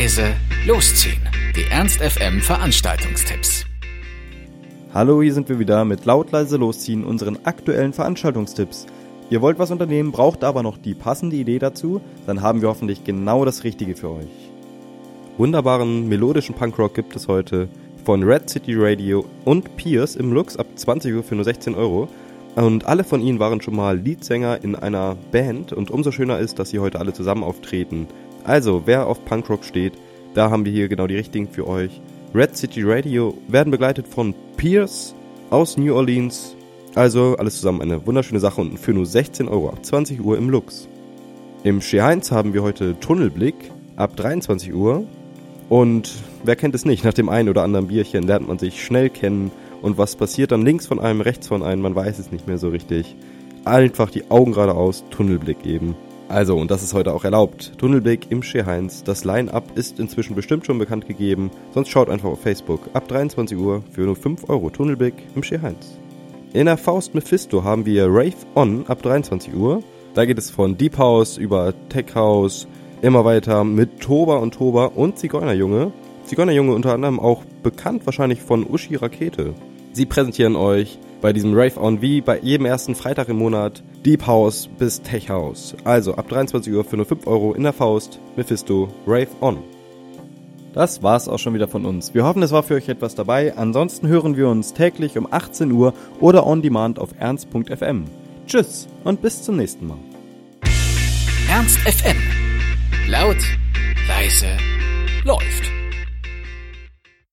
leise, losziehen. Die Ernst FM Veranstaltungstipps. Hallo, hier sind wir wieder mit laut leise losziehen unseren aktuellen Veranstaltungstipps. Ihr wollt was unternehmen, braucht aber noch die passende Idee dazu, dann haben wir hoffentlich genau das Richtige für euch. Wunderbaren melodischen Punkrock gibt es heute von Red City Radio und Pierce im Lux ab 20 Uhr für nur 16 Euro. Und alle von ihnen waren schon mal Leadsänger in einer Band und umso schöner ist, dass sie heute alle zusammen auftreten. Also, wer auf Punkrock steht, da haben wir hier genau die richtigen für euch. Red City Radio werden begleitet von Pierce aus New Orleans. Also alles zusammen eine wunderschöne Sache und für nur 16 Euro ab 20 Uhr im Lux. Im Shea 1 haben wir heute Tunnelblick ab 23 Uhr. Und wer kennt es nicht, nach dem einen oder anderen Bierchen lernt man sich schnell kennen und was passiert dann links von einem, rechts von einem, man weiß es nicht mehr so richtig. Einfach die Augen geradeaus, Tunnelblick eben. Also, und das ist heute auch erlaubt. Tunnelblick im Heinz. Das Line-Up ist inzwischen bestimmt schon bekannt gegeben. Sonst schaut einfach auf Facebook. Ab 23 Uhr für nur 5 Euro Tunnelblick im Heinz. In der Faust Mephisto haben wir Rave On ab 23 Uhr. Da geht es von Deep House über Tech House, immer weiter mit Toba und Toba und Zigeunerjunge. Zigeunerjunge unter anderem auch bekannt wahrscheinlich von Uschi Rakete. Sie präsentieren euch bei diesem Rave On wie bei jedem ersten Freitag im Monat Deep House bis Tech House. Also ab 23 Uhr für nur 5 Euro in der Faust, Mephisto, Rave On. Das war's auch schon wieder von uns. Wir hoffen, es war für euch etwas dabei. Ansonsten hören wir uns täglich um 18 Uhr oder on demand auf ernst.fm. Tschüss und bis zum nächsten Mal. Ernst FM. Laut, leise, läuft.